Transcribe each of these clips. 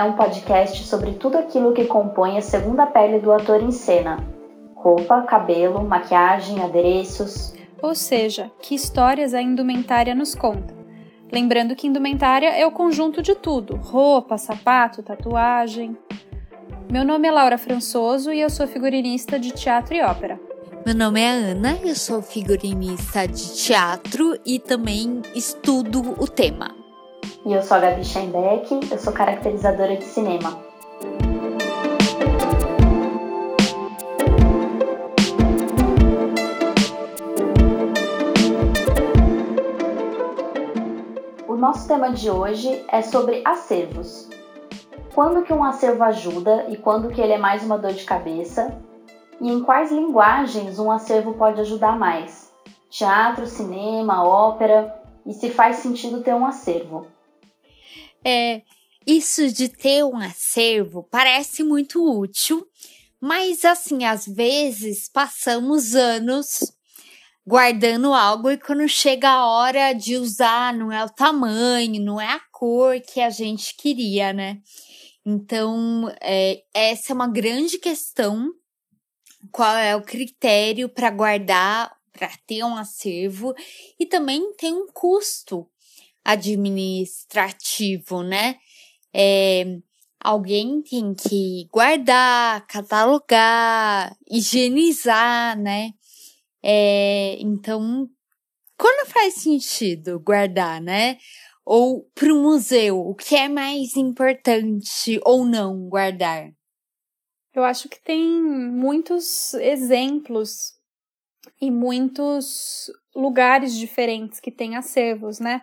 é um podcast sobre tudo aquilo que compõe a segunda pele do ator em cena: roupa, cabelo, maquiagem, adereços. Ou seja, que histórias a indumentária nos conta. Lembrando que indumentária é o conjunto de tudo: roupa, sapato, tatuagem. Meu nome é Laura Françoso e eu sou figurinista de teatro e ópera. Meu nome é Ana, eu sou figurinista de teatro e também estudo o tema. E eu sou a Gabi Scheinbeck, eu sou caracterizadora de cinema. O nosso tema de hoje é sobre acervos. Quando que um acervo ajuda e quando que ele é mais uma dor de cabeça? E em quais linguagens um acervo pode ajudar mais? Teatro, cinema, ópera? E se faz sentido ter um acervo? É, isso de ter um acervo parece muito útil, mas assim, às vezes passamos anos guardando algo e quando chega a hora de usar, não é o tamanho, não é a cor que a gente queria, né? Então, é, essa é uma grande questão. Qual é o critério para guardar, para ter um acervo? E também tem um custo administrativo, né? É, alguém tem que guardar, catalogar, higienizar, né? É, então, quando faz sentido guardar, né? Ou para o museu, o que é mais importante ou não guardar? Eu acho que tem muitos exemplos e muitos lugares diferentes que têm acervos, né?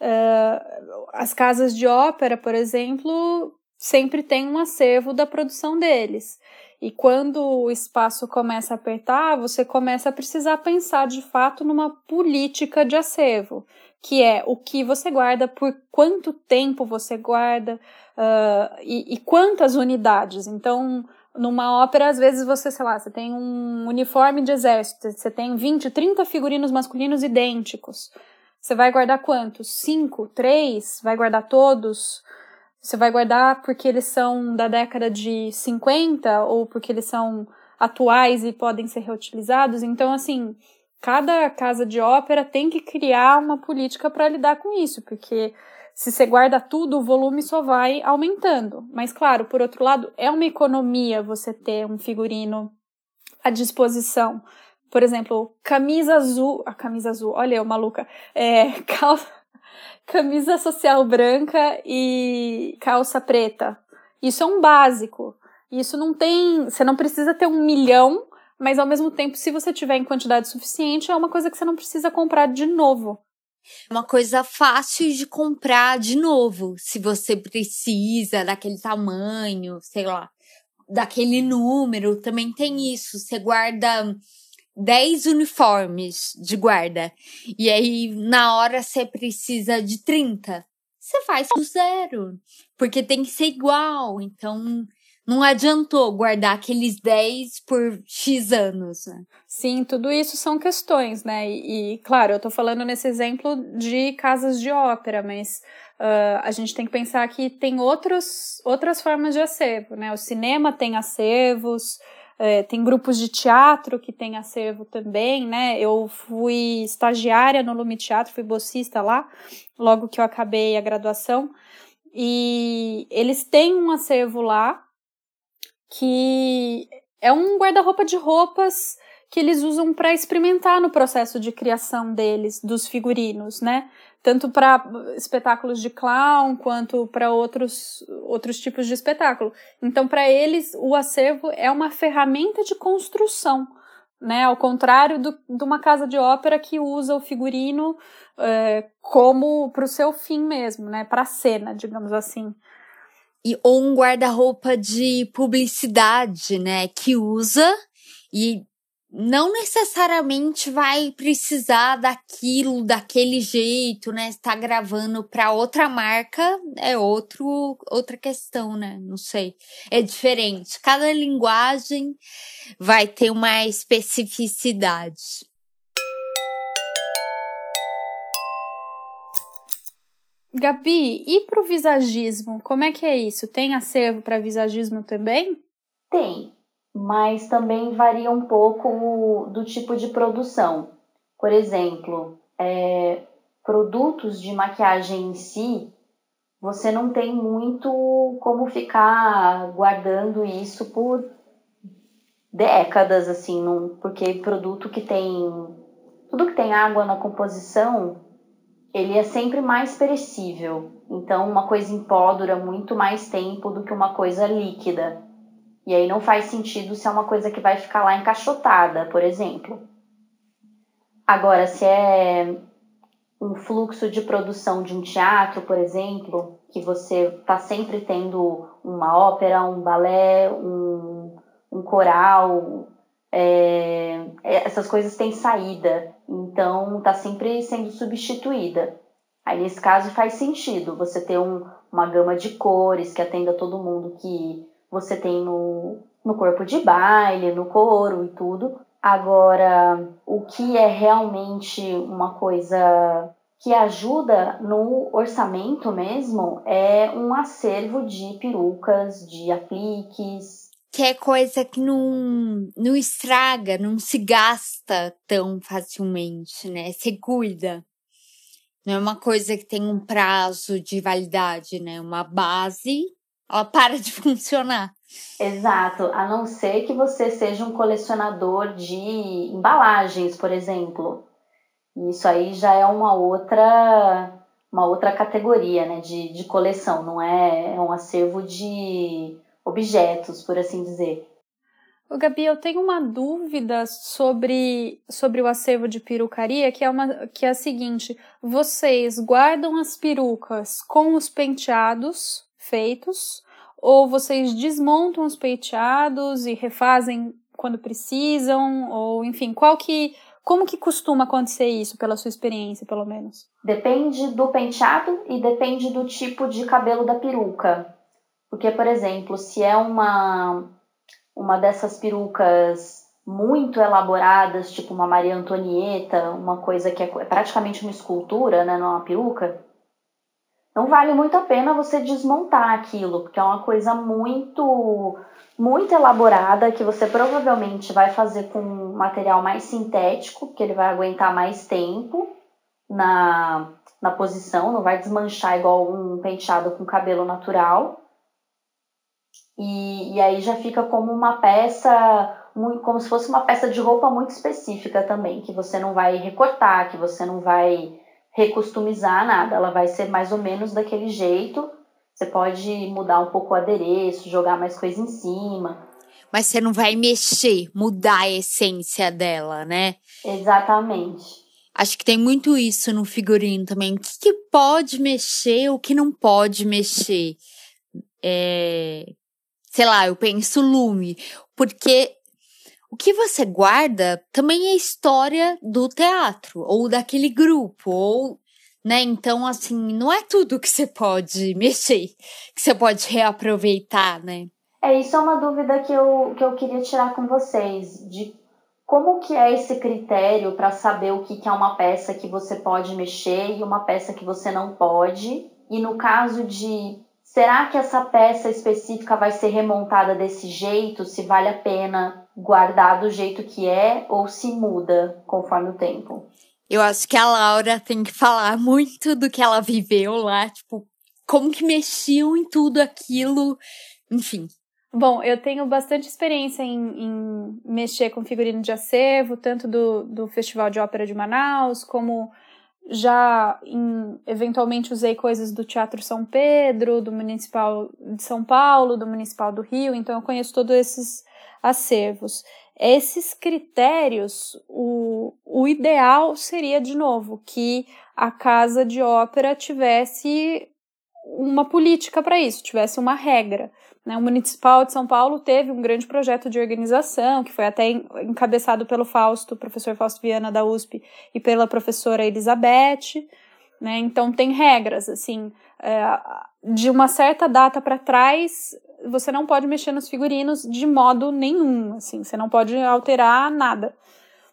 Uh, as casas de ópera, por exemplo, sempre tem um acervo da produção deles. E quando o espaço começa a apertar, você começa a precisar pensar de fato numa política de acervo, que é o que você guarda, por quanto tempo você guarda uh, e, e quantas unidades. Então, numa ópera, às vezes você, sei lá, você tem um uniforme de exército, você tem 20, 30 figurinos masculinos idênticos. Você vai guardar quantos? Cinco? Três? Vai guardar todos? Você vai guardar porque eles são da década de 50 ou porque eles são atuais e podem ser reutilizados? Então, assim, cada casa de ópera tem que criar uma política para lidar com isso, porque se você guarda tudo, o volume só vai aumentando. Mas, claro, por outro lado, é uma economia você ter um figurino à disposição por exemplo, camisa azul. A camisa azul, olha eu, maluca. É, calça, camisa social branca e calça preta. Isso é um básico. Isso não tem. Você não precisa ter um milhão, mas ao mesmo tempo, se você tiver em quantidade suficiente, é uma coisa que você não precisa comprar de novo. É uma coisa fácil de comprar de novo, se você precisa daquele tamanho, sei lá, daquele número, também tem isso. Você guarda 10 uniformes de guarda. E aí, na hora, você precisa de 30. Você faz do zero. Porque tem que ser igual. Então, não adiantou guardar aqueles 10 por X anos, né? Sim, tudo isso são questões, né? E, e claro, eu tô falando nesse exemplo de casas de ópera, mas uh, a gente tem que pensar que tem outros, outras formas de acervo, né? O cinema tem acervos, é, tem grupos de teatro que tem acervo também, né? Eu fui estagiária no Lume Teatro, fui bolsista lá, logo que eu acabei a graduação. E eles têm um acervo lá que é um guarda-roupa de roupas que eles usam para experimentar no processo de criação deles, dos figurinos, né? tanto para espetáculos de clown quanto para outros, outros tipos de espetáculo. Então, para eles, o acervo é uma ferramenta de construção, né? Ao contrário do, de uma casa de ópera que usa o figurino é, como para o seu fim mesmo, né? Para a cena, digamos assim. E, ou um guarda-roupa de publicidade, né? Que usa e não necessariamente vai precisar daquilo, daquele jeito, né? Está gravando para outra marca é outro, outra questão, né? Não sei. É diferente. Cada linguagem vai ter uma especificidade. Gabi, e para o visagismo? Como é que é isso? Tem acervo para visagismo também? Tem, mas também varia um pouco do tipo de produção. Por exemplo, é, produtos de maquiagem em si, você não tem muito como ficar guardando isso por décadas, assim, num, porque produto que tem. Tudo que tem água na composição, ele é sempre mais perecível. Então, uma coisa em pó dura muito mais tempo do que uma coisa líquida. E aí não faz sentido se é uma coisa que vai ficar lá encaixotada, por exemplo. Agora, se é um fluxo de produção de um teatro, por exemplo, que você está sempre tendo uma ópera, um balé, um, um coral, é, essas coisas têm saída, então está sempre sendo substituída. Aí nesse caso faz sentido você ter um, uma gama de cores que atenda todo mundo que você tem no, no corpo de baile, no coro e tudo. Agora, o que é realmente uma coisa que ajuda no orçamento mesmo é um acervo de perucas, de apliques. Que é coisa que não, não estraga, não se gasta tão facilmente, né? Você cuida. Não é uma coisa que tem um prazo de validade, né? Uma base ela para de funcionar. Exato, a não ser que você seja um colecionador de embalagens, por exemplo. Isso aí já é uma outra uma outra categoria né, de, de coleção, não é, é um acervo de objetos, por assim dizer. Ô, Gabi, eu tenho uma dúvida sobre, sobre o acervo de perucaria, que é, uma, que é a seguinte: vocês guardam as perucas com os penteados feitos, ou vocês desmontam os penteados e refazem quando precisam, ou enfim, qual que como que costuma acontecer isso pela sua experiência, pelo menos? Depende do penteado e depende do tipo de cabelo da peruca. Porque, por exemplo, se é uma uma dessas perucas muito elaboradas, tipo uma Maria Antonieta, uma coisa que é praticamente uma escultura, né, não é uma peruca, não vale muito a pena você desmontar aquilo, porque é uma coisa muito muito elaborada que você provavelmente vai fazer com um material mais sintético, que ele vai aguentar mais tempo na, na posição, não vai desmanchar igual um penteado com cabelo natural. E, e aí já fica como uma peça, como se fosse uma peça de roupa muito específica também, que você não vai recortar, que você não vai recustomizar nada, ela vai ser mais ou menos daquele jeito. Você pode mudar um pouco o adereço, jogar mais coisa em cima. Mas você não vai mexer, mudar a essência dela, né? Exatamente. Acho que tem muito isso no figurino também. O que, que pode mexer, o que não pode mexer. É... Sei lá, eu penso lume. Porque o que você guarda também é história do teatro, ou daquele grupo, ou, né? Então, assim, não é tudo que você pode mexer, que você pode reaproveitar, né? É, isso é uma dúvida que eu, que eu queria tirar com vocês, de como que é esse critério para saber o que, que é uma peça que você pode mexer e uma peça que você não pode? E no caso de será que essa peça específica vai ser remontada desse jeito, se vale a pena guardar do jeito que é ou se muda conforme o tempo? Eu acho que a Laura tem que falar muito do que ela viveu lá, tipo, como que mexiam em tudo aquilo, enfim. Bom, eu tenho bastante experiência em, em mexer com figurino de acervo, tanto do, do Festival de Ópera de Manaus, como já em, eventualmente usei coisas do Teatro São Pedro, do Municipal de São Paulo, do Municipal do Rio, então eu conheço todos esses acervos. Esses critérios, o, o ideal seria, de novo, que a casa de ópera tivesse uma política para isso, tivesse uma regra. Né? O Municipal de São Paulo teve um grande projeto de organização, que foi até encabeçado pelo Fausto, professor Fausto Viana da USP, e pela professora Elizabeth. Né? Então, tem regras, assim, é, de uma certa data para trás, você não pode mexer nos figurinos de modo nenhum, assim, você não pode alterar nada.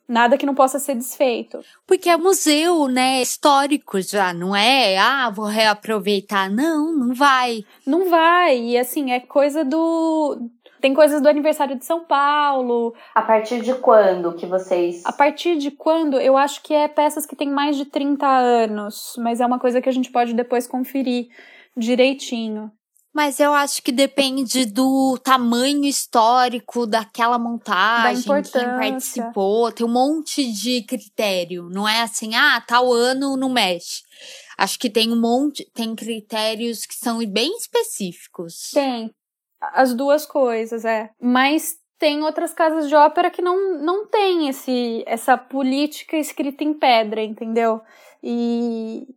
Nada que não possa ser desfeito. Porque é museu, né? Histórico já, não é? Ah, vou reaproveitar. Não, não vai. Não vai. E assim, é coisa do. Tem coisas do aniversário de São Paulo. A partir de quando que vocês. A partir de quando? Eu acho que é peças que têm mais de 30 anos. Mas é uma coisa que a gente pode depois conferir direitinho. Mas eu acho que depende do tamanho histórico daquela montagem, da quem participou, tem um monte de critério, não é assim, ah, tal ano não mexe. Acho que tem um monte, tem critérios que são bem específicos. Tem. As duas coisas, é. Mas tem outras casas de ópera que não, não tem esse, essa política escrita em pedra, entendeu? E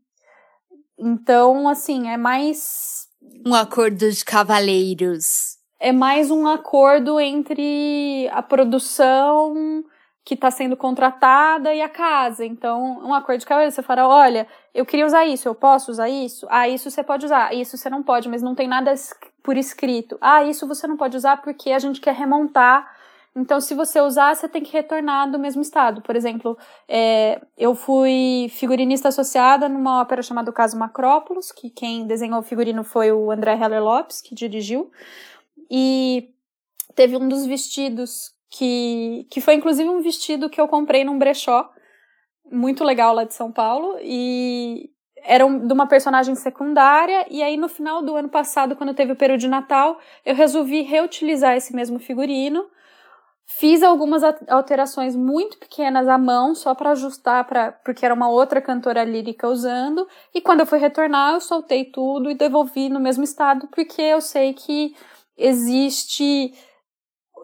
então, assim, é mais um acordo de cavaleiros. É mais um acordo entre a produção que está sendo contratada e a casa. Então, um acordo de cavaleiros. Você fala, olha, eu queria usar isso, eu posso usar isso? Ah, isso você pode usar. Isso você não pode, mas não tem nada por escrito. Ah, isso você não pode usar porque a gente quer remontar então, se você usar, você tem que retornar do mesmo estado. Por exemplo, é, eu fui figurinista associada numa ópera chamada O Caso Macrópolis, que quem desenhou o figurino foi o André Heller Lopes, que dirigiu. E teve um dos vestidos que, que foi inclusive um vestido que eu comprei num brechó, muito legal lá de São Paulo, e era um, de uma personagem secundária, e aí no final do ano passado, quando teve o período de Natal, eu resolvi reutilizar esse mesmo figurino, Fiz algumas alterações muito pequenas à mão, só para ajustar, pra, porque era uma outra cantora lírica usando. E quando eu fui retornar, eu soltei tudo e devolvi no mesmo estado, porque eu sei que existe.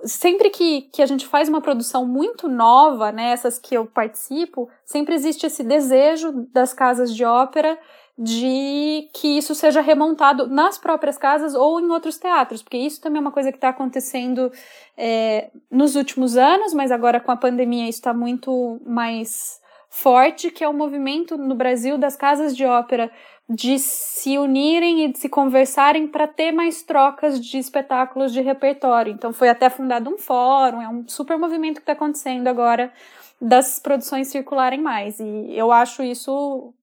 Sempre que, que a gente faz uma produção muito nova, né, essas que eu participo, sempre existe esse desejo das casas de ópera de que isso seja remontado nas próprias casas ou em outros teatros, porque isso também é uma coisa que está acontecendo é, nos últimos anos, mas agora com a pandemia isso está muito mais forte, que é o movimento no Brasil das casas de ópera de se unirem e de se conversarem para ter mais trocas de espetáculos de repertório. Então foi até fundado um fórum, é um super movimento que está acontecendo agora das produções circularem mais. E eu acho isso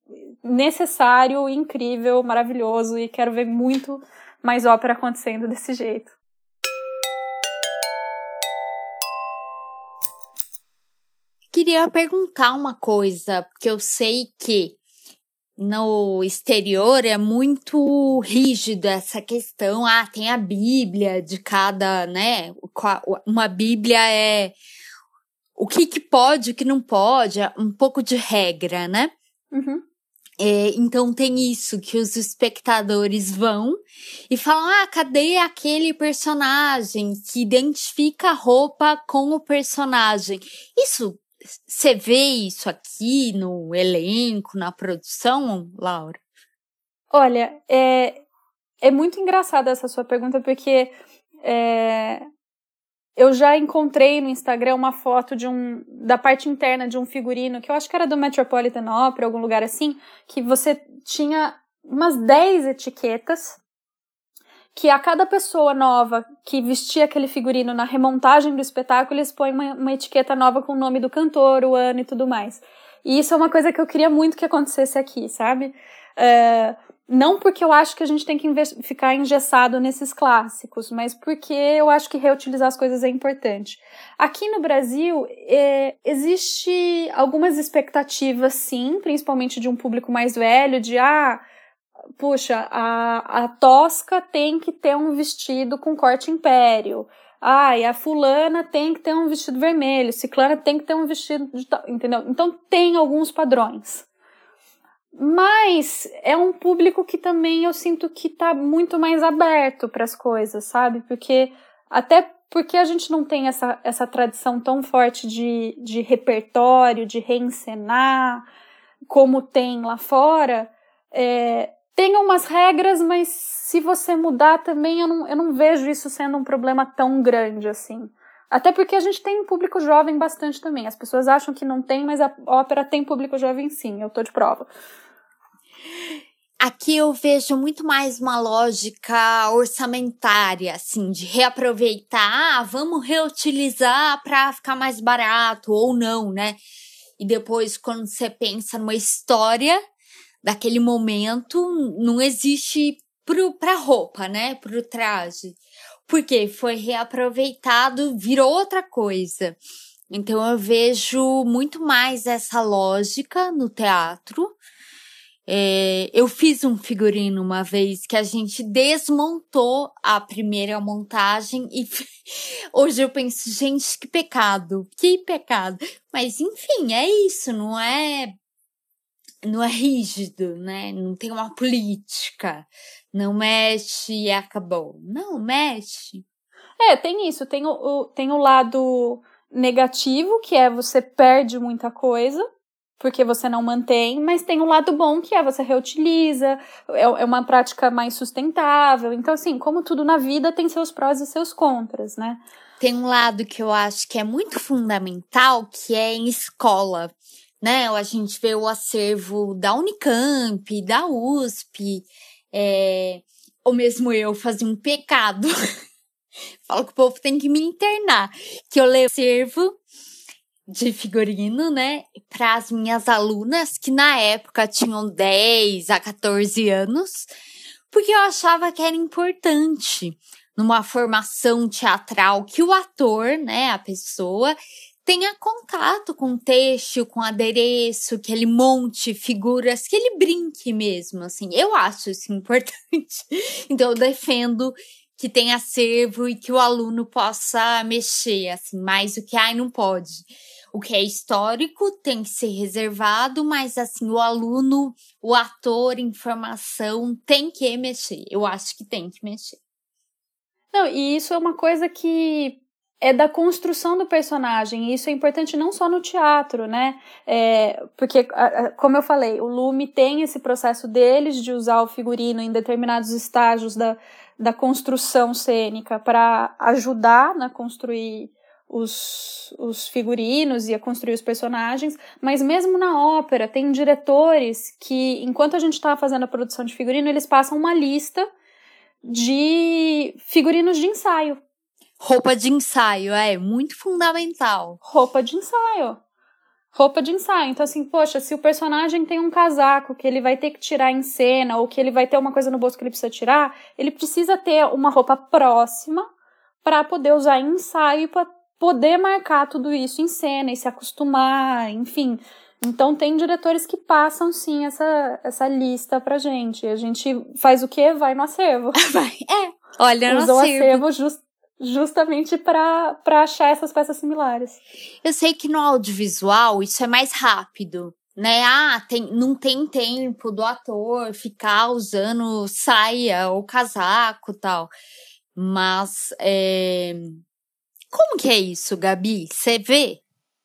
necessário, incrível, maravilhoso e quero ver muito mais ópera acontecendo desse jeito. Queria perguntar uma coisa, porque eu sei que no exterior é muito rígido essa questão. Ah, tem a Bíblia de cada, né? Uma Bíblia é o que, que pode, o que não pode, um pouco de regra, né? Uhum. É, então tem isso que os espectadores vão e falam: ah, cadê aquele personagem que identifica a roupa com o personagem? Isso você vê isso aqui no elenco, na produção, Laura? Olha, é, é muito engraçada essa sua pergunta, porque é, eu já encontrei no Instagram uma foto de um da parte interna de um figurino que eu acho que era do Metropolitan Opera, algum lugar assim, que você tinha umas 10 etiquetas que a cada pessoa nova que vestia aquele figurino na remontagem do espetáculo, eles põem uma, uma etiqueta nova com o nome do cantor, o ano e tudo mais. E isso é uma coisa que eu queria muito que acontecesse aqui, sabe? Uh, não porque eu acho que a gente tem que ficar engessado nesses clássicos, mas porque eu acho que reutilizar as coisas é importante. Aqui no Brasil, é, existe algumas expectativas, sim, principalmente de um público mais velho, de ah, puxa, a, a Tosca tem que ter um vestido com corte império. E a fulana tem que ter um vestido vermelho, ciclana tem que ter um vestido de entendeu? Então tem alguns padrões. Mas é um público que também eu sinto que tá muito mais aberto para as coisas, sabe? Porque até porque a gente não tem essa, essa tradição tão forte de, de repertório, de reencenar, como tem lá fora, é, tem umas regras, mas se você mudar também, eu não, eu não vejo isso sendo um problema tão grande assim. Até porque a gente tem um público jovem bastante também. As pessoas acham que não tem, mas a ópera tem público jovem sim, eu tô de prova. Aqui eu vejo muito mais uma lógica orçamentária, assim, de reaproveitar, ah, vamos reutilizar para ficar mais barato ou não, né? E depois, quando você pensa numa história daquele momento, não existe para roupa, né? Para o traje. Porque foi reaproveitado, virou outra coisa. Então eu vejo muito mais essa lógica no teatro é, eu fiz um figurino uma vez que a gente desmontou a primeira montagem e hoje eu penso, gente, que pecado, que pecado. Mas enfim, é isso, não é não é rígido, né? Não tem uma política. Não mexe e acabou. Não, mexe. É, tem isso, tem o, o, tem o lado negativo, que é você perde muita coisa, porque você não mantém, mas tem um lado bom que é você reutiliza, é, é uma prática mais sustentável. Então, assim, como tudo na vida tem seus prós e seus contras, né? Tem um lado que eu acho que é muito fundamental, que é em escola, né? A gente vê o acervo da Unicamp, da USP, é... ou mesmo eu fazia um pecado. Falo que o povo tem que me internar, que eu leio o acervo de figurino, né, para as minhas alunas que na época tinham 10 a 14 anos, porque eu achava que era importante numa formação teatral que o ator, né, a pessoa tenha contato com o texto, com o adereço, que ele monte figuras, que ele brinque mesmo, assim. Eu acho isso importante. Então eu defendo que tenha acervo e que o aluno possa mexer, assim, mais do que ai não pode o que é histórico tem que ser reservado, mas assim, o aluno, o ator, informação tem que mexer. Eu acho que tem que mexer. Não, e isso é uma coisa que é da construção do personagem. E isso é importante não só no teatro, né? É, porque, como eu falei, o Lume tem esse processo deles de usar o figurino em determinados estágios da, da construção cênica para ajudar na construir os, os figurinos e a construir os personagens, mas mesmo na ópera tem diretores que, enquanto a gente está fazendo a produção de figurino, eles passam uma lista de figurinos de ensaio. Roupa de ensaio, é muito fundamental. Roupa de ensaio. Roupa de ensaio. Então, assim, poxa, se o personagem tem um casaco que ele vai ter que tirar em cena, ou que ele vai ter uma coisa no bolso que ele precisa tirar, ele precisa ter uma roupa próxima para poder usar em ensaio poder marcar tudo isso em cena e se acostumar, enfim. Então tem diretores que passam sim essa, essa lista pra gente. A gente faz o quê? Vai no acervo. Vai. É. Olha no acervo. o acervo just, justamente para achar essas peças similares. Eu sei que no audiovisual isso é mais rápido. Né? Ah, tem, não tem tempo do ator ficar usando saia ou casaco tal. Mas é, como que é isso, Gabi? Você vê?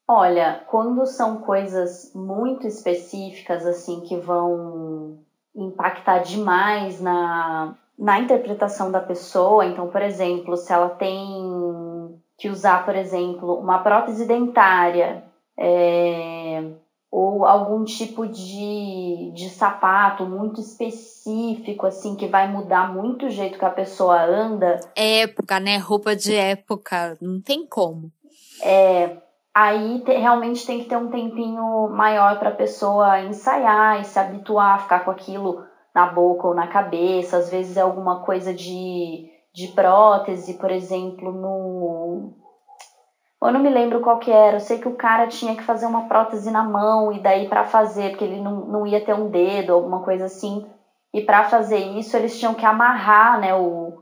Olha, quando são coisas muito específicas, assim, que vão impactar demais na, na interpretação da pessoa, então, por exemplo, se ela tem que usar, por exemplo, uma prótese dentária, é, ou algum tipo de, de sapato muito específico, assim, que vai mudar muito o jeito que a pessoa anda. É época, né? Roupa de época, não tem como. É, aí te, realmente tem que ter um tempinho maior para a pessoa ensaiar e se habituar a ficar com aquilo na boca ou na cabeça. Às vezes é alguma coisa de, de prótese, por exemplo, no eu não me lembro qual que era. Eu sei que o cara tinha que fazer uma prótese na mão e daí para fazer, porque ele não, não ia ter um dedo, alguma coisa assim. E para fazer isso, eles tinham que amarrar, né, o,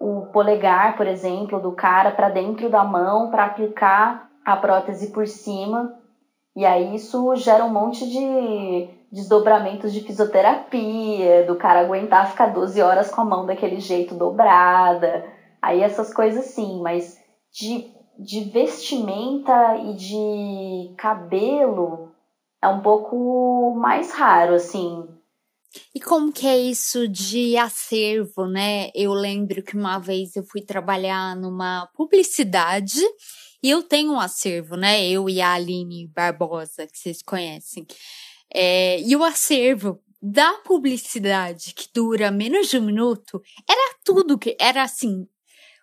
o polegar, por exemplo, do cara para dentro da mão para aplicar a prótese por cima. E aí isso gera um monte de desdobramentos de fisioterapia, do cara aguentar ficar 12 horas com a mão daquele jeito dobrada. Aí essas coisas sim, mas de de vestimenta e de cabelo é um pouco mais raro, assim. E como que é isso de acervo, né? Eu lembro que uma vez eu fui trabalhar numa publicidade e eu tenho um acervo, né? Eu e a Aline Barbosa, que vocês conhecem. É, e o acervo da publicidade que dura menos de um minuto, era tudo que era assim,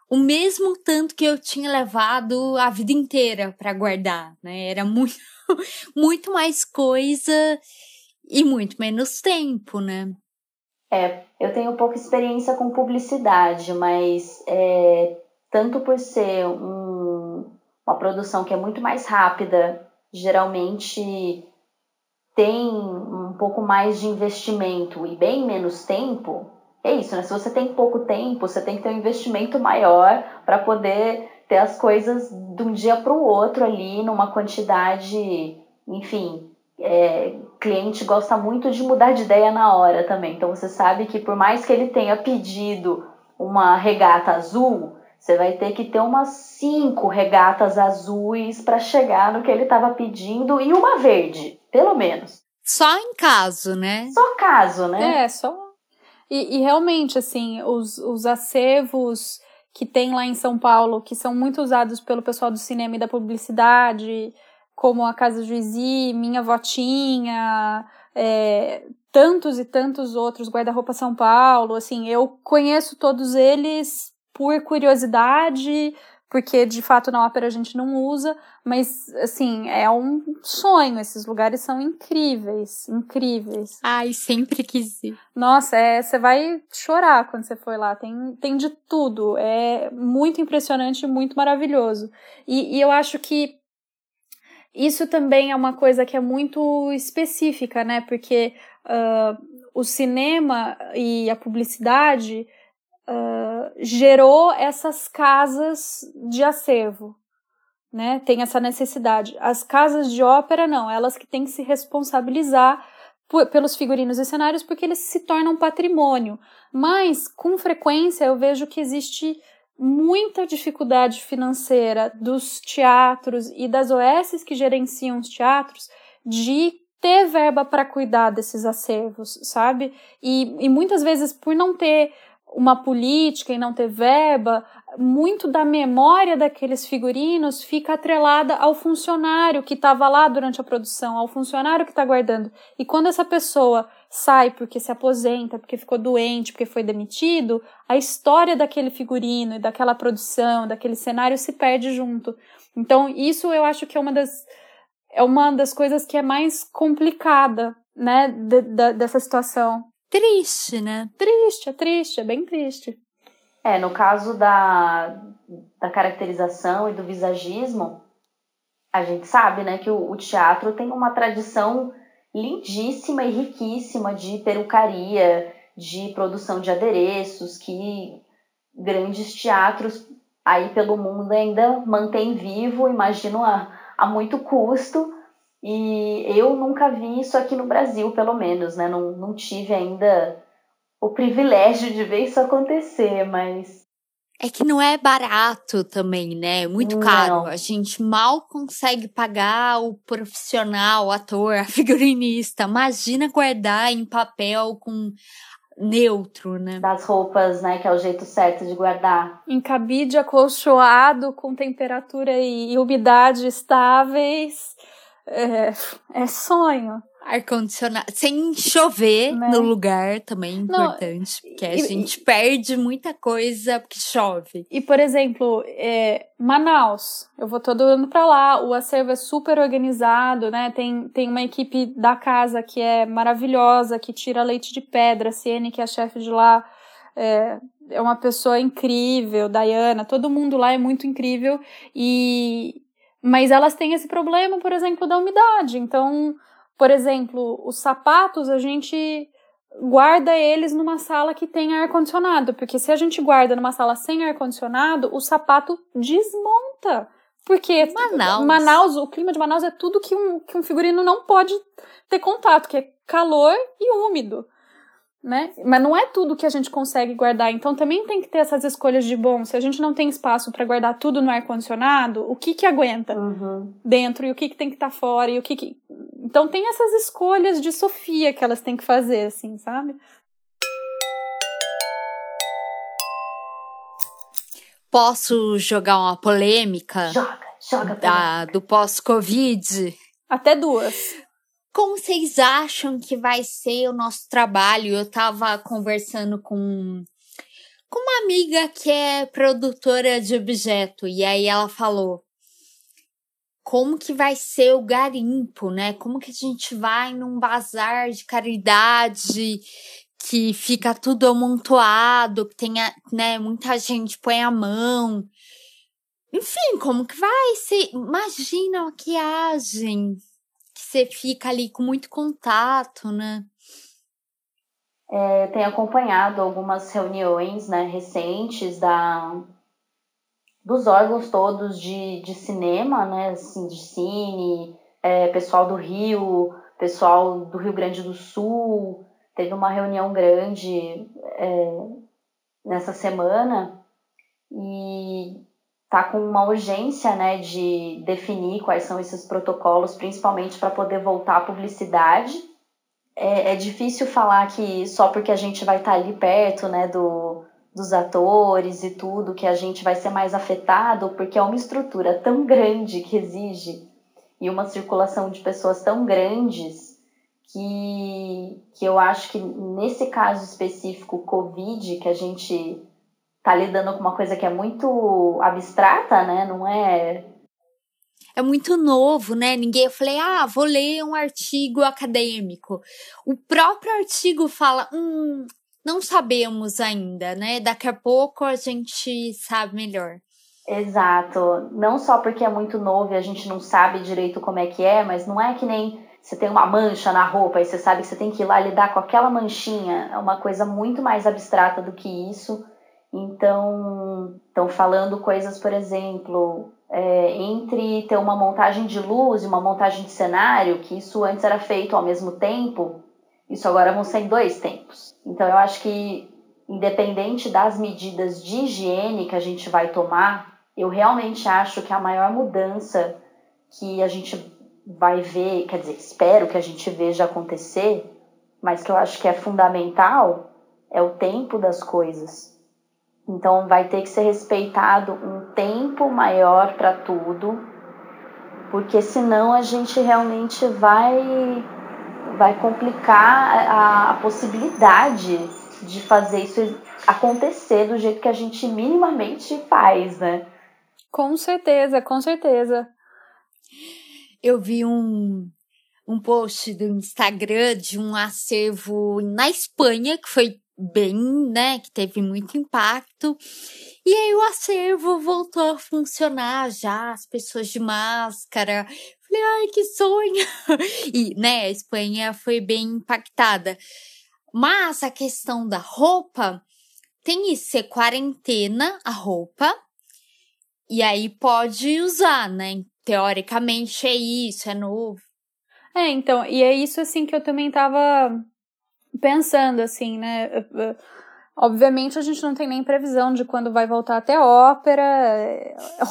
o mesmo tanto que eu tinha levado a vida inteira para guardar, né? Era muito muito mais coisa e muito menos tempo, né? É, eu tenho pouca experiência com publicidade, mas é, tanto por ser um, uma produção que é muito mais rápida, geralmente tem um pouco mais de investimento e bem menos tempo, é isso, né? Se você tem pouco tempo, você tem que ter um investimento maior para poder ter as coisas de um dia para o outro ali, numa quantidade, enfim, é, cliente gosta muito de mudar de ideia na hora também. Então você sabe que por mais que ele tenha pedido uma regata azul, você vai ter que ter umas cinco regatas azuis para chegar no que ele estava pedindo e uma verde, pelo menos. Só em caso, né? Só caso, né? É, só. E, e realmente, assim, os, os acervos que tem lá em São Paulo, que são muito usados pelo pessoal do cinema e da publicidade, como a Casa Juizy, Minha Votinha, é, tantos e tantos outros, Guarda-Roupa São Paulo, assim, eu conheço todos eles por curiosidade, porque de fato na ópera a gente não usa, mas assim, é um sonho, esses lugares são incríveis, incríveis. Ai, sempre quis ir. Nossa, é, você vai chorar quando você for lá, tem, tem de tudo, é muito impressionante, muito maravilhoso. E, e eu acho que isso também é uma coisa que é muito específica, né? Porque uh, o cinema e a publicidade uh, gerou essas casas de acervo, né? Tem essa necessidade. As casas de ópera, não, elas que têm que se responsabilizar pelos figurinos e cenários porque eles se tornam patrimônio. Mas, com frequência, eu vejo que existe muita dificuldade financeira dos teatros e das OS que gerenciam os teatros de ter verba para cuidar desses acervos, sabe? E, e muitas vezes, por não ter uma política e não ter verba, muito da memória daqueles figurinos fica atrelada ao funcionário que estava lá durante a produção, ao funcionário que está guardando. E quando essa pessoa sai porque se aposenta, porque ficou doente, porque foi demitido, a história daquele figurino e daquela produção, daquele cenário se perde junto. Então, isso eu acho que é uma das, é uma das coisas que é mais complicada, né, de, de, dessa situação. Triste, né? Triste, é triste, é bem triste. É, no caso da, da caracterização e do visagismo, a gente sabe, né, que o, o teatro tem uma tradição lindíssima e riquíssima de perucaria, de produção de adereços, que grandes teatros aí pelo mundo ainda mantêm vivo, imagino a, a muito custo. E eu nunca vi isso aqui no Brasil, pelo menos, né? Não, não tive ainda o privilégio de ver isso acontecer, mas é que não é barato também, né? É muito caro. Não. A gente mal consegue pagar o profissional, o ator, a figurinista. Imagina guardar em papel com neutro, né? Das roupas, né? Que é o jeito certo de guardar. Em cabide acolchoado, com temperatura e umidade estáveis. É, é sonho ar-condicionado, sem chover né? no lugar também é importante, porque a e, gente e, perde muita coisa porque chove. E, por exemplo, é, Manaus, eu vou todo ano para lá, o acervo é super organizado, né? Tem, tem uma equipe da casa que é maravilhosa, que tira leite de pedra, a Ciene, que é a chefe de lá, é, é uma pessoa incrível, Diana, todo mundo lá é muito incrível, e mas elas têm esse problema, por exemplo, da umidade, então por exemplo, os sapatos a gente guarda eles numa sala que tem ar condicionado, porque se a gente guarda numa sala sem ar condicionado, o sapato desmonta. Porque Manaus. Manaus, o clima de Manaus é tudo que um, que um figurino não pode ter contato, que é calor e úmido né? Mas não é tudo que a gente consegue guardar. Então também tem que ter essas escolhas de bom. Se a gente não tem espaço para guardar tudo no ar condicionado, o que que aguenta uhum. dentro e o que que tem que estar tá fora e o que que então tem essas escolhas de Sofia que elas têm que fazer, assim, sabe? Posso jogar uma polêmica? Joga, joga. Da, do pós-Covid? Até duas como vocês acham que vai ser o nosso trabalho? Eu tava conversando com com uma amiga que é produtora de objeto e aí ela falou como que vai ser o garimpo, né? Como que a gente vai num bazar de caridade que fica tudo amontoado, que tenha, né, muita gente põe a mão. Enfim, como que vai ser? Imagina a maquiagem você fica ali com muito contato, né? É, tenho acompanhado algumas reuniões né, recentes da, dos órgãos todos de, de cinema, né, assim, de cine, é, pessoal do Rio, pessoal do Rio Grande do Sul, teve uma reunião grande é, nessa semana e tá com uma urgência, né, de definir quais são esses protocolos, principalmente para poder voltar à publicidade. É, é, difícil falar que só porque a gente vai estar tá ali perto, né, do, dos atores e tudo, que a gente vai ser mais afetado, porque é uma estrutura tão grande que exige e uma circulação de pessoas tão grandes que, que eu acho que nesse caso específico, Covid, que a gente tá lidando com uma coisa que é muito abstrata, né? Não é. É muito novo, né? Ninguém. Eu falei, ah, vou ler um artigo acadêmico. O próprio artigo fala, hum, não sabemos ainda, né? Daqui a pouco a gente sabe melhor. Exato. Não só porque é muito novo e a gente não sabe direito como é que é, mas não é que nem você tem uma mancha na roupa e você sabe que você tem que ir lá lidar com aquela manchinha. É uma coisa muito mais abstrata do que isso. Então, estão falando coisas, por exemplo, é, entre ter uma montagem de luz e uma montagem de cenário, que isso antes era feito ao mesmo tempo, isso agora vão ser em dois tempos. Então, eu acho que, independente das medidas de higiene que a gente vai tomar, eu realmente acho que a maior mudança que a gente vai ver, quer dizer, espero que a gente veja acontecer, mas que eu acho que é fundamental, é o tempo das coisas. Então vai ter que ser respeitado um tempo maior para tudo, porque senão a gente realmente vai vai complicar a, a possibilidade de fazer isso acontecer do jeito que a gente minimamente faz, né? Com certeza, com certeza. Eu vi um, um post do Instagram de um acervo na Espanha que foi bem, né, que teve muito impacto. E aí o acervo voltou a funcionar já, as pessoas de máscara. Falei, ai, que sonho! E, né, a Espanha foi bem impactada. Mas a questão da roupa tem isso, ser quarentena a roupa. E aí pode usar, né? Teoricamente é isso, é novo. É, então, e é isso assim que eu também tava pensando assim, né? Obviamente a gente não tem nem previsão de quando vai voltar até ópera.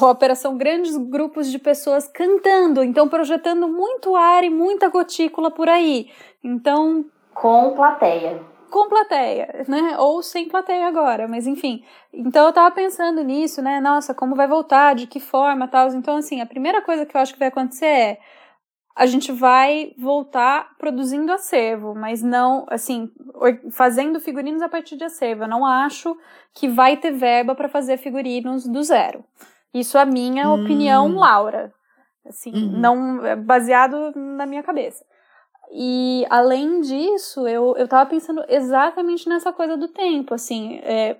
Ópera são grandes grupos de pessoas cantando, então projetando muito ar e muita gotícula por aí. Então. Com plateia. Com plateia, né? Ou sem plateia agora, mas enfim. Então eu tava pensando nisso, né? Nossa, como vai voltar, de que forma tal. Então, assim, a primeira coisa que eu acho que vai acontecer é a gente vai voltar produzindo acervo, mas não, assim, fazendo figurinos a partir de acervo. Eu não acho que vai ter verba para fazer figurinos do zero. Isso é a minha hum. opinião, Laura. Assim, uhum. não é baseado na minha cabeça. E além disso, eu, eu tava pensando exatamente nessa coisa do tempo, assim, é,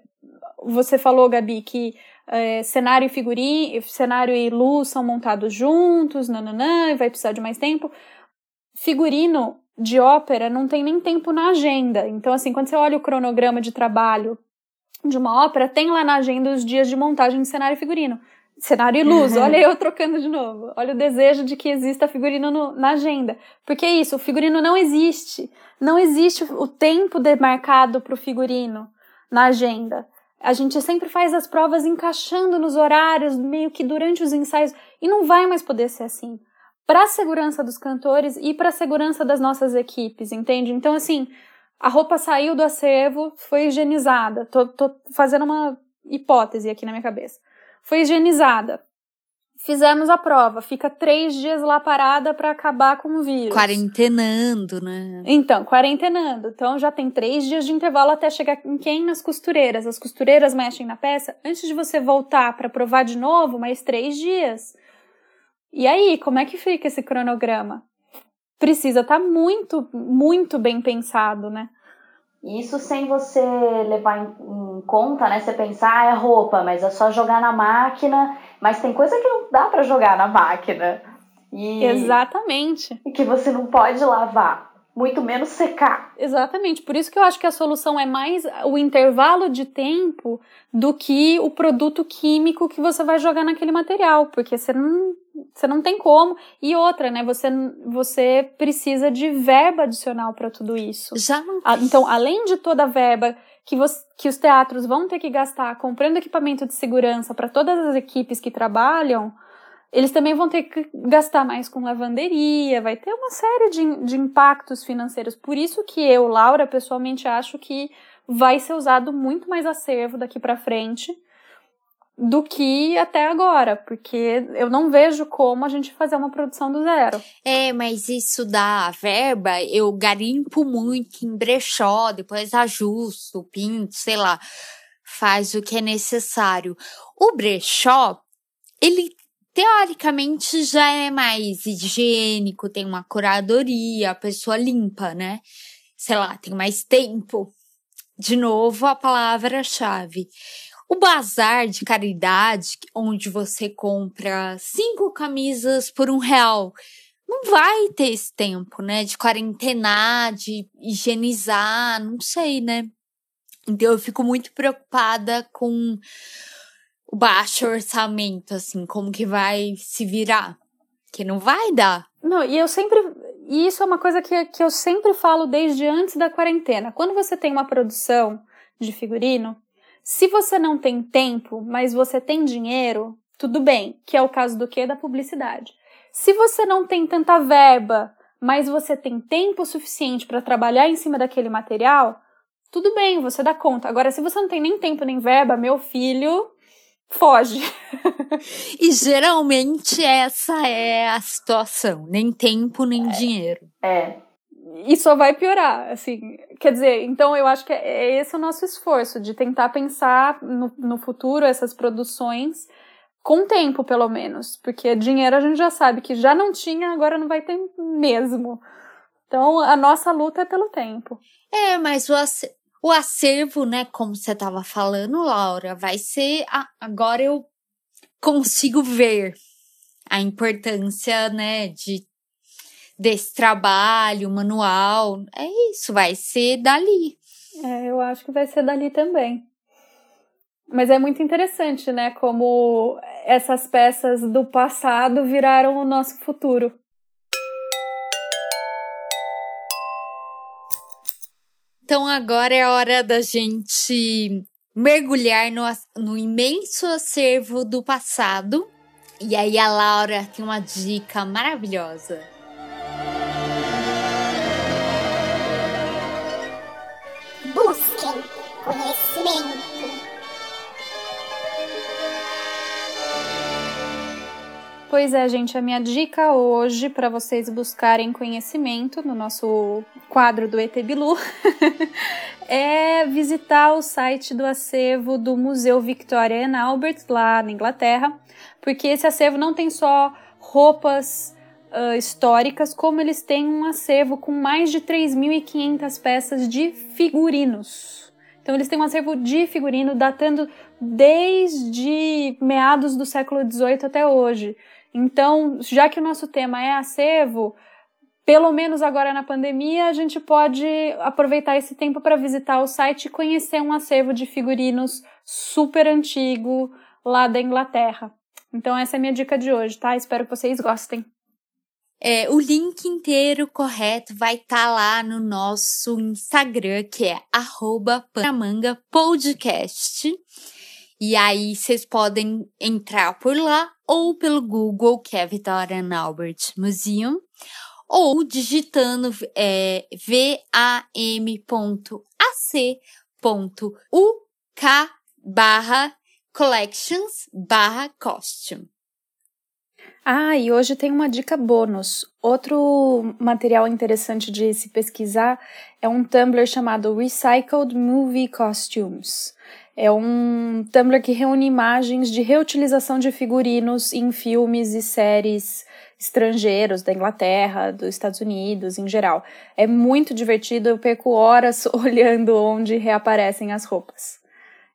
você falou, Gabi, que é, cenário e figurinha, cenário e luz são montados juntos, nananã, e vai precisar de mais tempo. Figurino de ópera não tem nem tempo na agenda. Então, assim, quando você olha o cronograma de trabalho de uma ópera, tem lá na agenda os dias de montagem de cenário e figurino. Cenário e luz, uhum. olha eu trocando de novo. Olha o desejo de que exista figurino no, na agenda. Porque é isso, o figurino não existe. Não existe o tempo demarcado para o figurino na agenda. A gente sempre faz as provas encaixando nos horários, meio que durante os ensaios, e não vai mais poder ser assim. Para a segurança dos cantores e para a segurança das nossas equipes, entende? Então, assim, a roupa saiu do acervo, foi higienizada. Tô, tô fazendo uma hipótese aqui na minha cabeça. Foi higienizada. Fizemos a prova, fica três dias lá parada para acabar com o vírus. Quarentenando, né? Então, quarentenando. Então já tem três dias de intervalo até chegar em quem? Nas costureiras. As costureiras mexem na peça. Antes de você voltar para provar de novo, mais três dias. E aí, como é que fica esse cronograma? Precisa estar tá muito, muito bem pensado, né? Isso sem você levar em, em conta, né? Você pensar, ah, é roupa, mas é só jogar na máquina. Mas tem coisa que não dá para jogar na máquina. E, Exatamente. E que você não pode lavar, muito menos secar. Exatamente. Por isso que eu acho que a solução é mais o intervalo de tempo do que o produto químico que você vai jogar naquele material, porque você não você não tem como. E outra, né? Você, você precisa de verba adicional para tudo isso. Já não... Então, além de toda a verba que, você, que os teatros vão ter que gastar comprando equipamento de segurança para todas as equipes que trabalham, eles também vão ter que gastar mais com lavanderia, vai ter uma série de, de impactos financeiros. Por isso que eu, Laura, pessoalmente acho que vai ser usado muito mais acervo daqui para frente do que até agora, porque eu não vejo como a gente fazer uma produção do zero. É, mas isso da verba, eu garimpo muito em brechó, depois ajusto, pinto, sei lá, faz o que é necessário. O brechó, ele teoricamente já é mais higiênico, tem uma curadoria, a pessoa limpa, né? Sei lá, tem mais tempo. De novo, a palavra-chave. O bazar de caridade, onde você compra cinco camisas por um real, não vai ter esse tempo, né? De quarentenar, de higienizar, não sei, né? Então eu fico muito preocupada com o baixo orçamento, assim, como que vai se virar. Que não vai dar. Não, e eu sempre. E isso é uma coisa que, que eu sempre falo desde antes da quarentena. Quando você tem uma produção de figurino, se você não tem tempo, mas você tem dinheiro, tudo bem, que é o caso do que? Da publicidade. Se você não tem tanta verba, mas você tem tempo suficiente para trabalhar em cima daquele material, tudo bem, você dá conta. Agora, se você não tem nem tempo nem verba, meu filho, foge. e geralmente essa é a situação, nem tempo nem é, dinheiro. É e só vai piorar, assim. Quer dizer, então eu acho que é, é esse o nosso esforço, de tentar pensar no, no futuro essas produções com tempo, pelo menos. Porque dinheiro a gente já sabe que já não tinha, agora não vai ter mesmo. Então a nossa luta é pelo tempo. É, mas o, acervo, o acervo né, como você estava falando, Laura, vai ser. A, agora eu consigo ver a importância, né, de desse trabalho manual. É isso, vai ser dali. É, eu acho que vai ser dali também. Mas é muito interessante, né? Como essas peças do passado viraram o nosso futuro. Então agora é hora da gente mergulhar no, no imenso acervo do passado. E aí a Laura tem uma dica maravilhosa. Conhecimento. Pois é, gente, a minha dica hoje para vocês buscarem conhecimento no nosso quadro do ET Bilu é visitar o site do acervo do Museu Victoria and Albert lá na Inglaterra, porque esse acervo não tem só roupas uh, históricas, como eles têm um acervo com mais de 3.500 peças de figurinos. Então eles têm um acervo de figurino datando desde meados do século XVIII até hoje. Então, já que o nosso tema é acervo, pelo menos agora na pandemia, a gente pode aproveitar esse tempo para visitar o site e conhecer um acervo de figurinos super antigo lá da Inglaterra. Então essa é a minha dica de hoje, tá? Espero que vocês gostem. É, o link inteiro correto vai estar tá lá no nosso Instagram, que é @panamanga_podcast. E aí vocês podem entrar por lá ou pelo Google, que é Victoria Albert Museum, ou digitando é, vam.ac.uk barra collections barra costume. Ah, e hoje tem uma dica bônus. Outro material interessante de se pesquisar é um Tumblr chamado Recycled Movie Costumes. É um Tumblr que reúne imagens de reutilização de figurinos em filmes e séries estrangeiros da Inglaterra, dos Estados Unidos, em geral. É muito divertido, eu perco horas olhando onde reaparecem as roupas.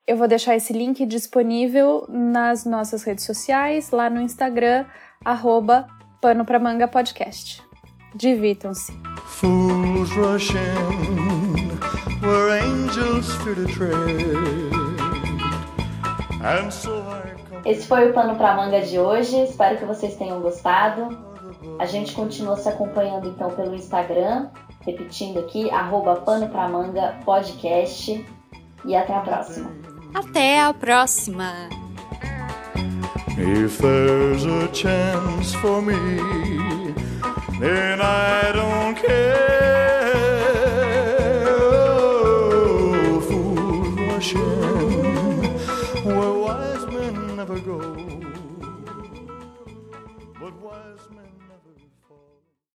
Eu vou deixar esse link disponível nas nossas redes sociais, lá no Instagram, arroba Pano Pra Manga Podcast. Divirtam-se. Fools rush in where angels fear to tread. Esse foi o Pano Pra Manga de hoje. Espero que vocês tenham gostado. A gente continua se acompanhando então pelo Instagram, repetindo aqui, arroba Pano Pra Manga Podcast. E até a próxima. Até a próxima! If there's a chance for me, then I don't care. Oh, fools